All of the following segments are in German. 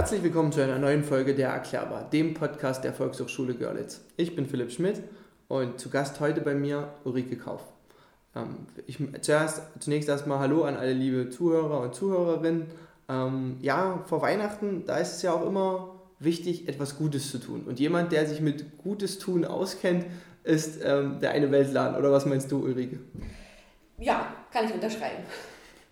Herzlich willkommen zu einer neuen Folge der Erklärbar, dem Podcast der Volkshochschule Görlitz. Ich bin Philipp Schmidt und zu Gast heute bei mir Ulrike Kauf. Ähm, ich, zuerst, zunächst erstmal Hallo an alle liebe Zuhörer und Zuhörerinnen. Ähm, ja, vor Weihnachten, da ist es ja auch immer wichtig, etwas Gutes zu tun. Und jemand, der sich mit Gutes tun auskennt, ist ähm, der eine Weltladen. Oder was meinst du, Ulrike? Ja, kann ich unterschreiben.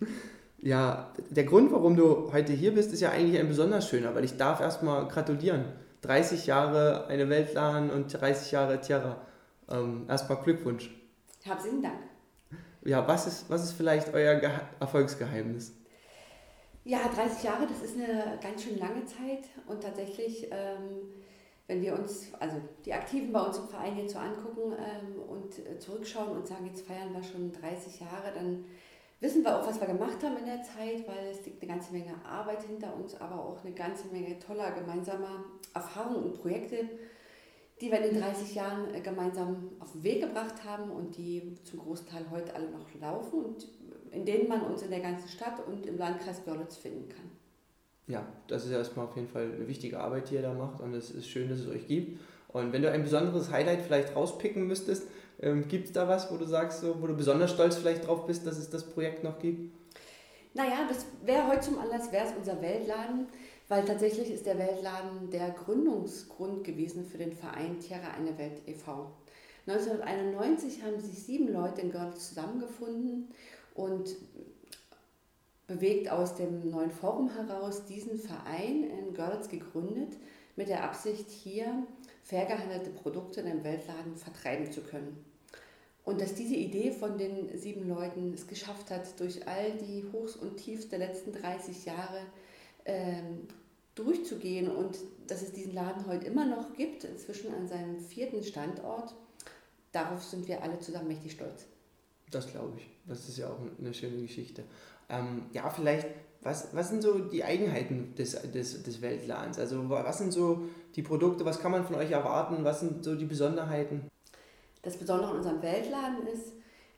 Ja, der Grund, warum du heute hier bist, ist ja eigentlich ein besonders schöner, weil ich darf erstmal gratulieren. 30 Jahre eine Weltladen und 30 Jahre Tierra. Ähm, erstmal Glückwunsch. Herzlichen Dank. Ja, was ist, was ist vielleicht euer Ge Erfolgsgeheimnis? Ja, 30 Jahre, das ist eine ganz schön lange Zeit und tatsächlich, ähm, wenn wir uns, also die Aktiven bei uns im Verein jetzt so angucken ähm, und äh, zurückschauen und sagen, jetzt feiern wir schon 30 Jahre, dann wissen wir auch, was wir gemacht haben in der Zeit, weil es liegt eine ganze Menge Arbeit hinter uns, aber auch eine ganze Menge toller gemeinsamer Erfahrungen und Projekte, die wir in den 30 Jahren äh, gemeinsam auf den Weg gebracht haben und die zum großen Teil heute alle noch laufen und in denen man uns in der ganzen Stadt und im Landkreis Görlitz finden kann. Ja, das ist erstmal auf jeden Fall eine wichtige Arbeit, die ihr da macht und es ist schön, dass es euch gibt. Und wenn du ein besonderes Highlight vielleicht rauspicken müsstest, ähm, gibt es da was, wo du sagst, so, wo du besonders stolz vielleicht drauf bist, dass es das Projekt noch gibt? Naja, das wäre heute zum Anlass, wäre es unser Weltladen, weil tatsächlich ist der Weltladen der Gründungsgrund gewesen für den Verein Tierra eine Welt e.V. 1991 haben sich sieben Leute in Görlitz zusammengefunden und bewegt aus dem neuen Forum heraus diesen Verein in Görlitz gegründet, mit der Absicht, hier fair gehandelte Produkte in einem Weltladen vertreiben zu können. Und dass diese Idee von den sieben Leuten es geschafft hat, durch all die Hochs und Tiefs der letzten 30 Jahre ähm, durchzugehen und dass es diesen Laden heute immer noch gibt, inzwischen an seinem vierten Standort, darauf sind wir alle zusammen mächtig stolz. Das glaube ich. Das ist ja auch eine schöne Geschichte. Ähm, ja, vielleicht, was, was sind so die Eigenheiten des, des, des Weltladens? Also was sind so die Produkte, was kann man von euch erwarten? Was sind so die Besonderheiten? Das Besondere an unserem Weltladen ist,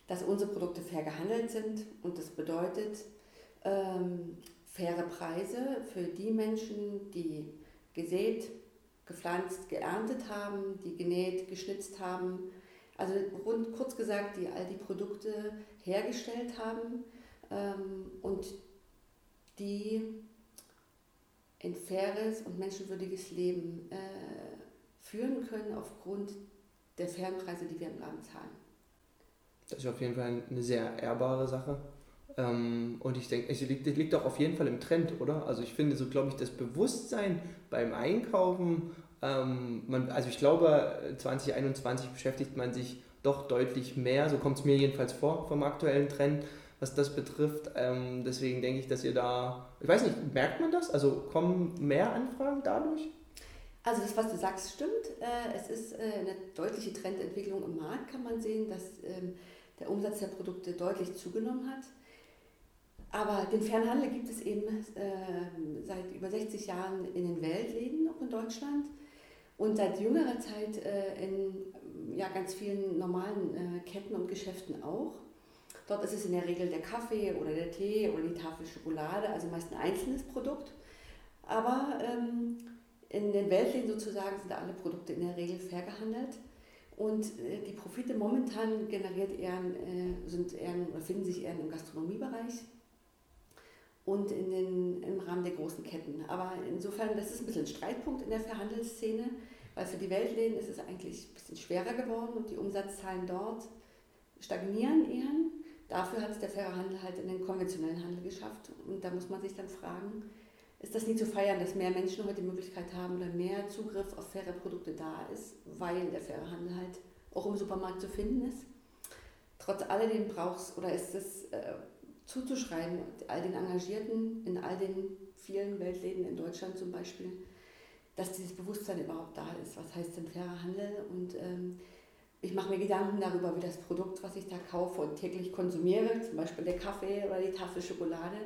dass unsere Produkte fair gehandelt sind und das bedeutet ähm, faire Preise für die Menschen, die gesät, gepflanzt, geerntet haben, die genäht, geschnitzt haben. Also rund, kurz gesagt, die all die Produkte hergestellt haben ähm, und die ein faires und menschenwürdiges Leben äh, führen können aufgrund der fairen Preise, die wir im Laden zahlen. Das ist auf jeden Fall eine sehr ehrbare Sache. Ähm, und ich denke, es liegt, liegt auch auf jeden Fall im Trend, oder? Also ich finde so, glaube ich, das Bewusstsein beim Einkaufen, ähm, man, also ich glaube, 2021 beschäftigt man sich doch deutlich mehr, so kommt es mir jedenfalls vor vom aktuellen Trend, was das betrifft. Ähm, deswegen denke ich, dass ihr da, ich weiß nicht, merkt man das? Also kommen mehr Anfragen dadurch? Also das, was du sagst, stimmt. Äh, es ist äh, eine deutliche Trendentwicklung im Markt, kann man sehen, dass ähm, der Umsatz der Produkte deutlich zugenommen hat. Aber den Fernhandel gibt es eben äh, seit über 60 Jahren in den Weltläden, auch in Deutschland. Und seit jüngerer Zeit in ja, ganz vielen normalen Ketten und Geschäften auch. Dort ist es in der Regel der Kaffee oder der Tee oder die Tafel Schokolade, also meist ein einzelnes Produkt. Aber ähm, in den Weltläden sozusagen sind alle Produkte in der Regel fair gehandelt. Und äh, die Profite momentan generiert eher, äh, sind eher, finden sich eher im Gastronomiebereich und in den, im Rahmen der großen Ketten. Aber insofern, das ist ein bisschen ein Streitpunkt in der Verhandelsszene, weil für die Weltläden ist es eigentlich ein bisschen schwerer geworden und die Umsatzzahlen dort stagnieren eher. Dafür hat es der faire Handel halt in den konventionellen Handel geschafft. Und da muss man sich dann fragen, ist das nie zu feiern, dass mehr Menschen heute die Möglichkeit haben oder mehr Zugriff auf faire Produkte da ist, weil der faire Handel halt auch im Supermarkt zu finden ist. Trotz alledem brauchst oder ist es äh, zuzuschreiben, all den Engagierten in all den vielen Weltläden in Deutschland zum Beispiel, dass dieses Bewusstsein überhaupt da ist. Was heißt denn fairer Handel? Und ähm, ich mache mir Gedanken darüber, wie das Produkt, was ich da kaufe und täglich konsumiere, zum Beispiel der Kaffee oder die Tafel Schokolade,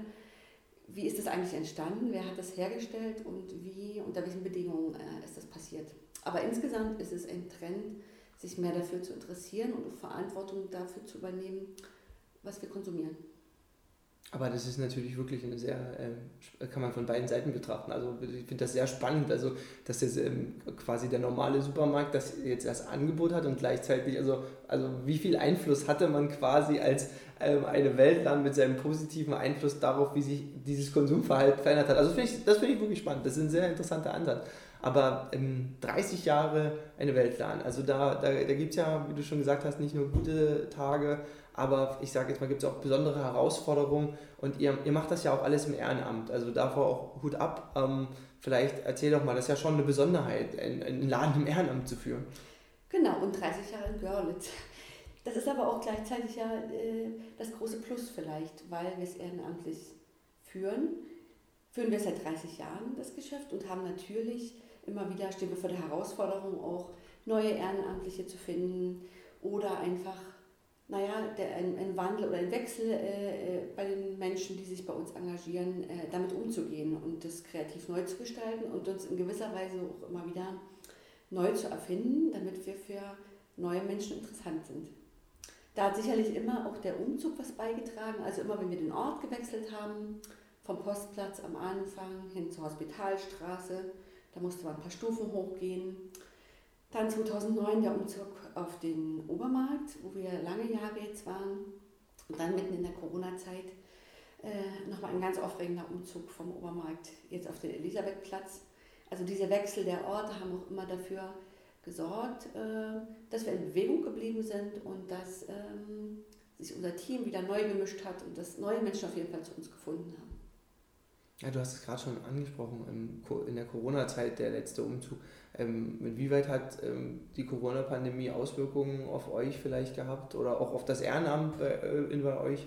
wie ist das eigentlich entstanden, wer hat das hergestellt und wie, unter welchen Bedingungen äh, ist das passiert. Aber insgesamt ist es ein Trend, sich mehr dafür zu interessieren und Verantwortung dafür zu übernehmen, was wir konsumieren. Aber das ist natürlich wirklich eine sehr, äh, kann man von beiden Seiten betrachten. Also ich finde das sehr spannend, also dass das ähm, quasi der normale Supermarkt das jetzt das Angebot hat und gleichzeitig, also, also wie viel Einfluss hatte man quasi als ähm, eine Weltland mit seinem positiven Einfluss darauf, wie sich dieses Konsumverhalten verändert hat. Also find ich, das finde ich wirklich spannend. Das ist ein sehr interessanter Ansatz. Aber ähm, 30 Jahre eine Weltplan. Also da, da, da gibt es ja, wie du schon gesagt hast, nicht nur gute Tage, aber ich sage jetzt mal, gibt es auch besondere Herausforderungen und ihr, ihr macht das ja auch alles im Ehrenamt. Also davor auch Hut ab. Ähm, vielleicht erzähl doch mal, das ist ja schon eine Besonderheit, einen, Laden im Ehrenamt zu führen. Genau, und 30 Jahre in Görlitz. Das ist aber auch gleichzeitig ja äh, das große Plus vielleicht, weil wir es ehrenamtlich führen. Führen wir seit 30 Jahren das Geschäft und haben natürlich immer wieder stehen wir vor der Herausforderung, auch neue Ehrenamtliche zu finden oder einfach, naja, der, ein, ein Wandel oder ein Wechsel äh, äh, bei den Menschen, die sich bei uns engagieren, äh, damit umzugehen und das kreativ neu zu gestalten und uns in gewisser Weise auch immer wieder neu zu erfinden, damit wir für neue Menschen interessant sind. Da hat sicherlich immer auch der Umzug was beigetragen. Also immer, wenn wir den Ort gewechselt haben, vom Postplatz am Anfang hin zur Hospitalstraße, da musste man ein paar Stufen hochgehen. Dann 2009 der Umzug auf den Obermarkt, wo wir lange Jahre jetzt waren. Und dann mitten in der Corona-Zeit äh, nochmal ein ganz aufregender Umzug vom Obermarkt jetzt auf den Elisabethplatz. Also diese Wechsel der Orte haben auch immer dafür gesorgt, äh, dass wir in Bewegung geblieben sind und dass ähm, sich unser Team wieder neu gemischt hat und dass neue Menschen auf jeden Fall zu uns gefunden haben. Ja, du hast es gerade schon angesprochen, in der Corona-Zeit der letzte Umzug. Ähm, inwieweit hat ähm, die Corona-Pandemie Auswirkungen auf euch vielleicht gehabt oder auch auf das Ehrenamt äh, bei euch?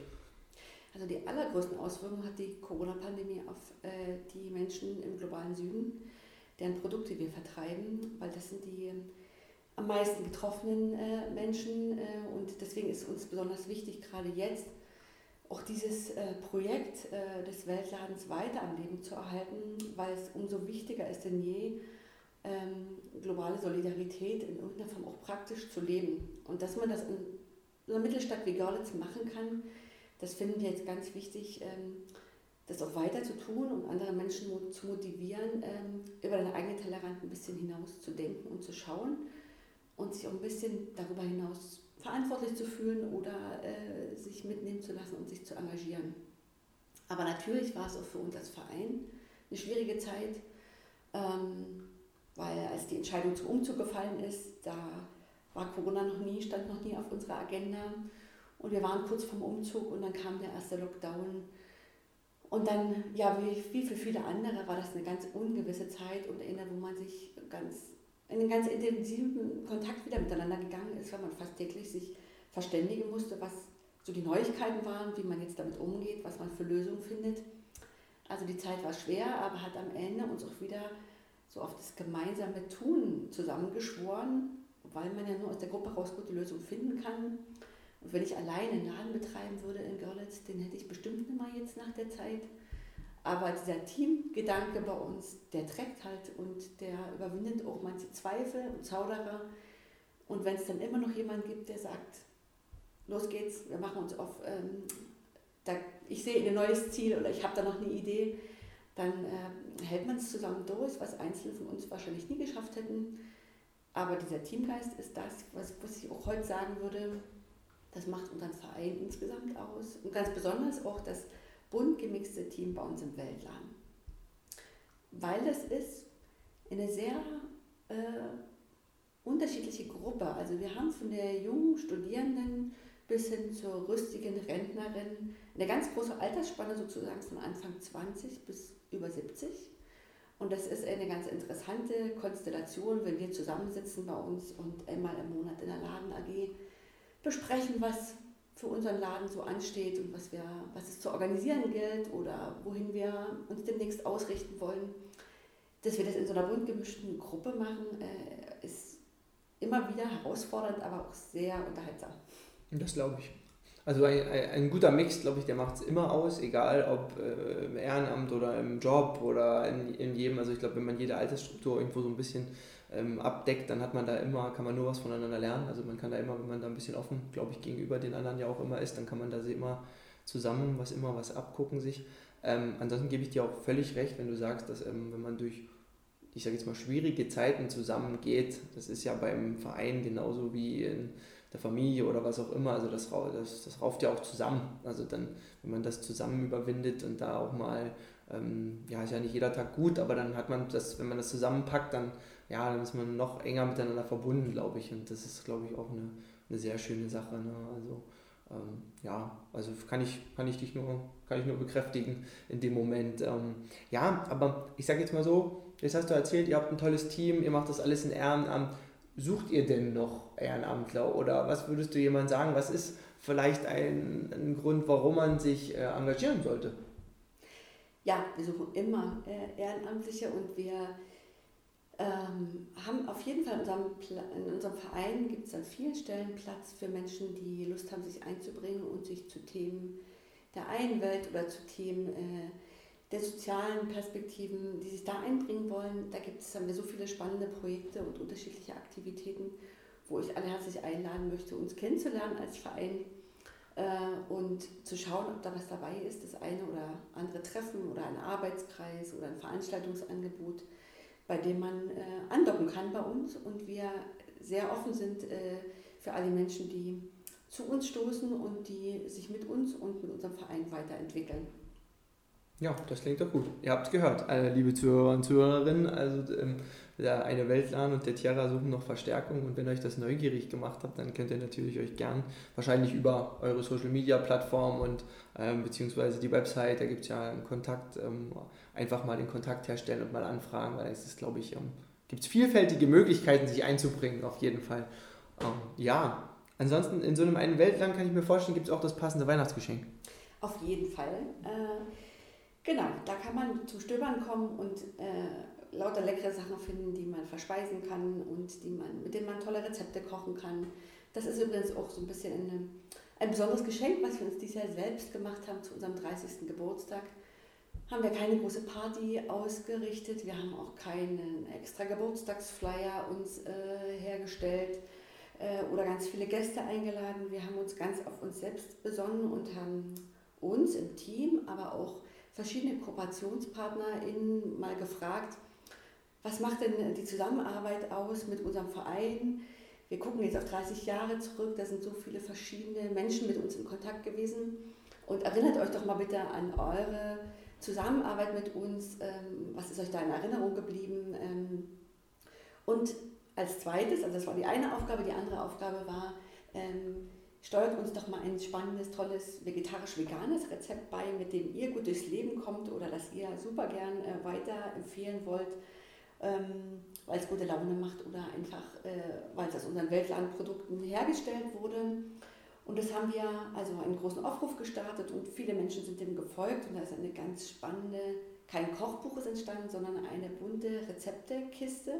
Also die allergrößten Auswirkungen hat die Corona-Pandemie auf äh, die Menschen im globalen Süden, deren Produkte wir vertreiben, weil das sind die am meisten getroffenen äh, Menschen und deswegen ist uns besonders wichtig, gerade jetzt, auch dieses äh, Projekt äh, des Weltladens weiter am Leben zu erhalten, weil es umso wichtiger ist denn je, ähm, globale Solidarität in irgendeiner Form auch praktisch zu leben. Und dass man das in einer Mittelstadt wie Görlitz machen kann, das finden wir jetzt ganz wichtig, ähm, das auch weiter zu tun und andere Menschen zu motivieren, ähm, über den eigenen Tellerrand ein bisschen hinaus zu denken und zu schauen und sich auch ein bisschen darüber hinaus verantwortlich zu fühlen oder äh, sich mitnehmen zu lassen und sich zu engagieren. Aber natürlich war es auch für uns als Verein eine schwierige Zeit, ähm, weil als die Entscheidung zum Umzug gefallen ist, da war Corona noch nie, stand noch nie auf unserer Agenda. Und wir waren kurz vorm Umzug und dann kam der erste Lockdown. Und dann, ja, wie, wie für viele andere, war das eine ganz ungewisse Zeit und eine, wo man sich ganz einen ganz intensiven Kontakt wieder miteinander gegangen ist, weil man fast täglich sich verständigen musste, was so die Neuigkeiten waren, wie man jetzt damit umgeht, was man für Lösungen findet. Also die Zeit war schwer, aber hat am Ende uns auch wieder so auf das gemeinsame Tun zusammengeschworen, weil man ja nur aus der Gruppe raus gute Lösungen finden kann. Und wenn ich alleine einen Laden betreiben würde in Görlitz, den hätte ich bestimmt nicht mal jetzt nach der Zeit. Aber dieser Teamgedanke bei uns, der trägt halt und der überwindet auch manche Zweifel und Zauderer. Und wenn es dann immer noch jemand gibt, der sagt, los geht's, wir machen uns auf, ähm, da, ich sehe ein neues Ziel oder ich habe da noch eine Idee, dann äh, hält man es zusammen durch, was Einzelne von uns wahrscheinlich nie geschafft hätten. Aber dieser Teamgeist ist das, was, was ich auch heute sagen würde, das macht unseren Verein insgesamt aus. Und ganz besonders auch das bunt gemixte Team bei uns im Weltladen. Weil das ist eine sehr äh, unterschiedliche Gruppe. Also wir haben von der jungen Studierenden bis hin zur rüstigen Rentnerin eine ganz große Altersspanne sozusagen von Anfang 20 bis über 70. Und das ist eine ganz interessante Konstellation, wenn wir zusammensitzen bei uns und einmal im Monat in der Laden AG besprechen, was für unseren Laden so ansteht und was, wir, was es zu organisieren gilt oder wohin wir uns demnächst ausrichten wollen. Dass wir das in so einer bunt gemischten Gruppe machen, äh, ist immer wieder herausfordernd, aber auch sehr unterhaltsam. Das glaube ich. Also ein, ein, guter Mix, glaube ich, der macht es immer aus, egal ob äh, im Ehrenamt oder im Job oder in, in jedem. Also ich glaube, wenn man jede Altersstruktur irgendwo so ein bisschen ähm, abdeckt, dann hat man da immer, kann man nur was voneinander lernen. Also man kann da immer, wenn man da ein bisschen offen, glaube ich, gegenüber den anderen ja auch immer ist, dann kann man da immer zusammen was immer was abgucken sich. Ähm, ansonsten gebe ich dir auch völlig recht, wenn du sagst, dass ähm, wenn man durch, ich sage jetzt mal, schwierige Zeiten zusammengeht, das ist ja beim Verein genauso wie in der Familie oder was auch immer, also das, das, das rauft ja auch zusammen. Also dann, wenn man das zusammen überwindet und da auch mal, ähm, ja, ist ja nicht jeder Tag gut, aber dann hat man das, wenn man das zusammenpackt, dann, ja, dann ist man noch enger miteinander verbunden, glaube ich. Und das ist, glaube ich, auch eine, eine sehr schöne Sache. Ne? Also ähm, ja, also kann ich, kann ich dich nur, kann ich nur bekräftigen in dem Moment. Ähm, ja, aber ich sage jetzt mal so, jetzt hast du erzählt, ihr habt ein tolles Team, ihr macht das alles in Ehrenamt. Sucht ihr denn noch Ehrenamtler oder was würdest du jemand sagen? Was ist vielleicht ein, ein Grund, warum man sich äh, engagieren sollte? Ja, wir suchen immer äh, Ehrenamtliche und wir ähm, haben auf jeden Fall in unserem, in unserem Verein gibt es an vielen Stellen Platz für Menschen, die Lust haben, sich einzubringen und sich zu Themen der einen Welt oder zu Themen äh, der sozialen Perspektiven, die sich da einbringen wollen. Da gibt es, so viele spannende Projekte und unterschiedliche Aktivitäten, wo ich alle herzlich einladen möchte, uns kennenzulernen als Verein äh, und zu schauen, ob da was dabei ist, das eine oder andere Treffen oder ein Arbeitskreis oder ein Veranstaltungsangebot bei dem man äh, andocken kann bei uns und wir sehr offen sind äh, für alle Menschen, die zu uns stoßen und die sich mit uns und mit unserem Verein weiterentwickeln. Ja, das klingt doch gut. Ihr habt es gehört, liebe Zuhörer und Zuhörerinnen. Also ähm, der eine Weltlan und der Tierra suchen noch Verstärkung und wenn euch das neugierig gemacht habt, dann könnt ihr natürlich euch gern wahrscheinlich über eure Social Media Plattform und ähm, beziehungsweise die Website, da gibt es ja einen Kontakt ähm, einfach mal den Kontakt herstellen und mal anfragen, weil es ist, glaube ich, ähm, gibt es vielfältige Möglichkeiten, sich einzubringen, auf jeden Fall. Ähm, ja, ansonsten in so einem einen Weltland kann ich mir vorstellen, gibt es auch das passende Weihnachtsgeschenk. Auf jeden Fall. Äh, genau, da kann man zum Stöbern kommen und äh, lauter leckere Sachen finden, die man verspeisen kann und die man, mit denen man tolle Rezepte kochen kann. Das ist übrigens auch so ein bisschen eine, ein besonderes Geschenk, was wir uns dieses Jahr selbst gemacht haben zu unserem 30. Geburtstag haben wir keine große Party ausgerichtet. Wir haben auch keinen extra Geburtstagsflyer uns äh, hergestellt äh, oder ganz viele Gäste eingeladen. Wir haben uns ganz auf uns selbst besonnen und haben uns im Team, aber auch verschiedene KooperationspartnerInnen mal gefragt, was macht denn die Zusammenarbeit aus mit unserem Verein? Wir gucken jetzt auf 30 Jahre zurück, da sind so viele verschiedene Menschen mit uns in Kontakt gewesen. Und erinnert euch doch mal bitte an eure Zusammenarbeit mit uns, ähm, was ist euch da in Erinnerung geblieben? Ähm, und als zweites, also das war die eine Aufgabe, die andere Aufgabe war, ähm, steuert uns doch mal ein spannendes, tolles vegetarisch-veganes Rezept bei, mit dem ihr gut durchs Leben kommt oder das ihr super gern äh, weiterempfehlen wollt, ähm, weil es gute Laune macht oder einfach, äh, weil es aus unseren Weltlandprodukten hergestellt wurde. Und das haben wir also einen großen Aufruf gestartet und viele Menschen sind dem gefolgt und da ist eine ganz spannende, kein Kochbuch ist entstanden, sondern eine bunte Rezeptekiste,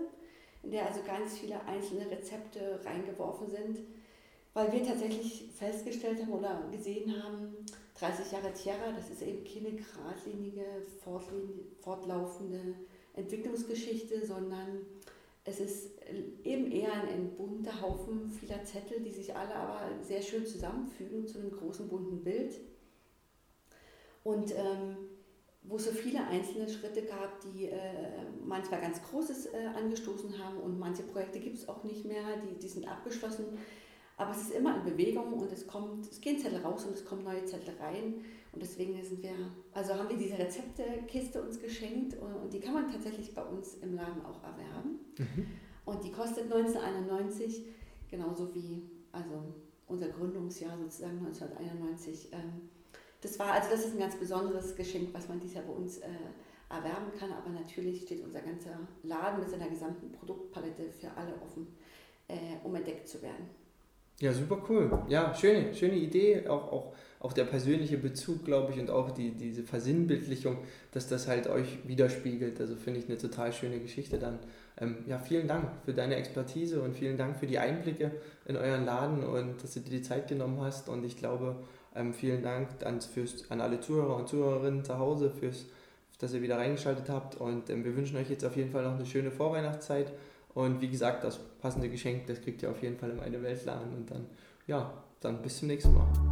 in der also ganz viele einzelne Rezepte reingeworfen sind, weil wir tatsächlich festgestellt haben oder gesehen haben, 30 Jahre Tierra, das ist eben keine geradlinige, fortlaufende Entwicklungsgeschichte, sondern es ist eben eher ein bunter Haufen vieler Zettel, die sich alle aber sehr schön zusammenfügen zu einem großen bunten Bild. Und ähm, wo es so viele einzelne Schritte gab, die äh, manchmal ganz Großes äh, angestoßen haben und manche Projekte gibt es auch nicht mehr, die, die sind abgeschlossen. Aber es ist immer in Bewegung und es kommt, es gehen Zettel raus und es kommen neue Zettel rein. Und deswegen sind wir, also haben wir diese Rezeptekiste uns geschenkt und die kann man tatsächlich bei uns im Laden auch erwerben. Mhm. Und die kostet 1991, genauso wie also unser Gründungsjahr sozusagen 1991. Ähm, das war, also das ist ein ganz besonderes Geschenk, was man dieses Jahr bei uns äh, erwerben kann. Aber natürlich steht unser ganzer Laden mit seiner gesamten Produktpalette für alle offen, äh, um entdeckt zu werden. Ja, super cool. Ja, schöne, schöne Idee. Auch, auch, auch der persönliche Bezug, glaube ich, und auch die, diese Versinnbildlichung, dass das halt euch widerspiegelt. Also finde ich eine total schöne Geschichte dann. Ähm, ja, vielen Dank für deine Expertise und vielen Dank für die Einblicke in euren Laden und dass du dir die Zeit genommen hast. Und ich glaube, ähm, vielen Dank an, fürs, an alle Zuhörer und Zuhörerinnen zu Hause, fürs, dass ihr wieder reingeschaltet habt. Und ähm, wir wünschen euch jetzt auf jeden Fall noch eine schöne Vorweihnachtszeit und wie gesagt, das passende Geschenk, das kriegt ihr auf jeden Fall im Eine Weltladen. Und dann, ja, dann bis zum nächsten Mal.